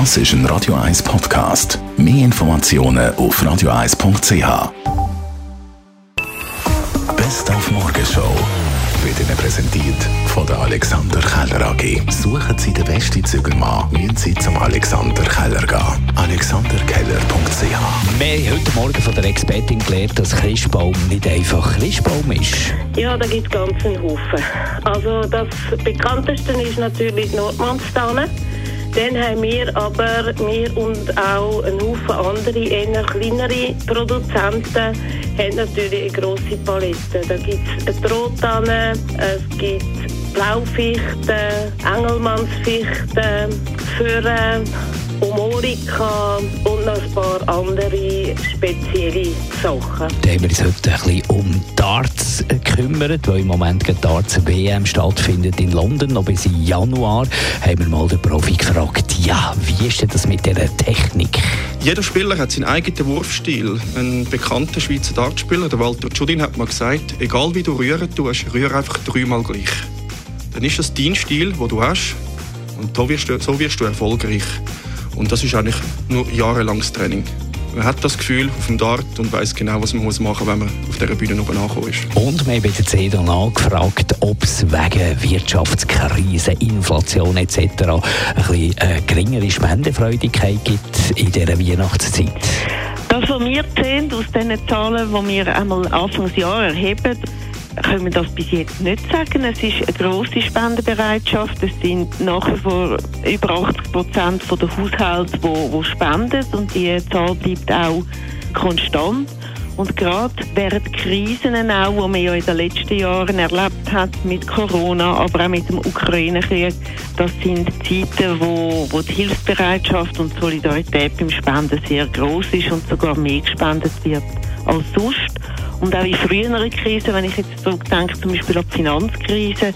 Das ist ein Radio 1 Podcast. Mehr Informationen auf radio1.ch. Best auf Morgenshow wird Ihnen präsentiert von der Alexander Keller AG. Suchen Sie den besten Zügelmann, müssen Sie zum Alexander Keller gehen. AlexanderKeller.ch Wir haben heute Morgen von der Expertin gelernt, dass Christbaum nicht einfach Christbaum ist. Ja, da gibt es ganz einen Haufen. Also das bekannteste ist natürlich Nordmannstanne. Dann haben wir aber, wir und auch ein Haufen andere, eher kleinere Produzenten, haben natürlich eine grosse Palette. Da gibt es Trottanne, es gibt Blaufichten, Engelmannsfichten, Föhren, Omorika und noch ein paar andere spezielle Sachen. Da haben wir uns heute ein bisschen um Darts gekümmert, weil im Moment die Darts WM stattfindet in London. Noch bis in Januar haben wir mal den Profi gefragt, ja, wie ist denn das mit dieser Technik? Jeder Spieler hat seinen eigenen Wurfstil. Ein bekannter Schweizer Dartspieler, der Walter Judin, hat mal gesagt, egal wie du rühren tust, rühre einfach dreimal gleich. Dann ist das dein Stil, den du hast und so wirst du, so wirst du erfolgreich. Und das ist eigentlich nur jahrelanges Training. Man hat das Gefühl auf dem Dart und weiß genau, was man machen muss, wenn man auf dieser Bühne oben angekommen ist. Und wir haben bei der CEDA nachgefragt, ob es wegen Wirtschaftskrise, Inflation etc. ein bisschen äh, geringere Spendenfreudigkeit gibt in dieser Weihnachtszeit. Das, was wir sehen aus den Zahlen, die wir einmal Anfangsjahr erheben, können wir das bis jetzt nicht sagen. Es ist eine grosse Spendenbereitschaft. Es sind nach wie vor über 80 Prozent der Haushalte, die, die spenden. Und die Zahl bleibt auch konstant. Und gerade während Krisen auch, die man ja in den letzten Jahren erlebt hat mit Corona, aber auch mit dem Ukraine-Krieg, das sind Zeiten, wo, wo die Hilfsbereitschaft und Solidarität beim Spenden sehr groß ist und sogar mehr gespendet wird als sonst. Und auch in früheren Krisen, wenn ich jetzt zurückdenke, zum Beispiel an die Finanzkrise,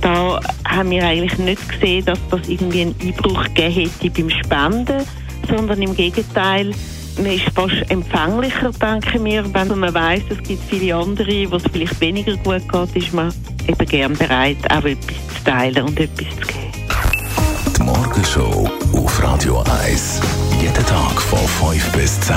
da haben wir eigentlich nicht gesehen, dass das irgendwie einen Einbruch gegeben hätte beim Spenden, sondern im Gegenteil, man ist fast empfänglicher, denke mir. Wenn man weiß, es gibt viele andere, wo es vielleicht weniger gut geht, ist man eben gern bereit, auch etwas zu teilen und etwas zu geben. Die Morgenshow auf Radio 1. Jeden Tag von 5 bis 10.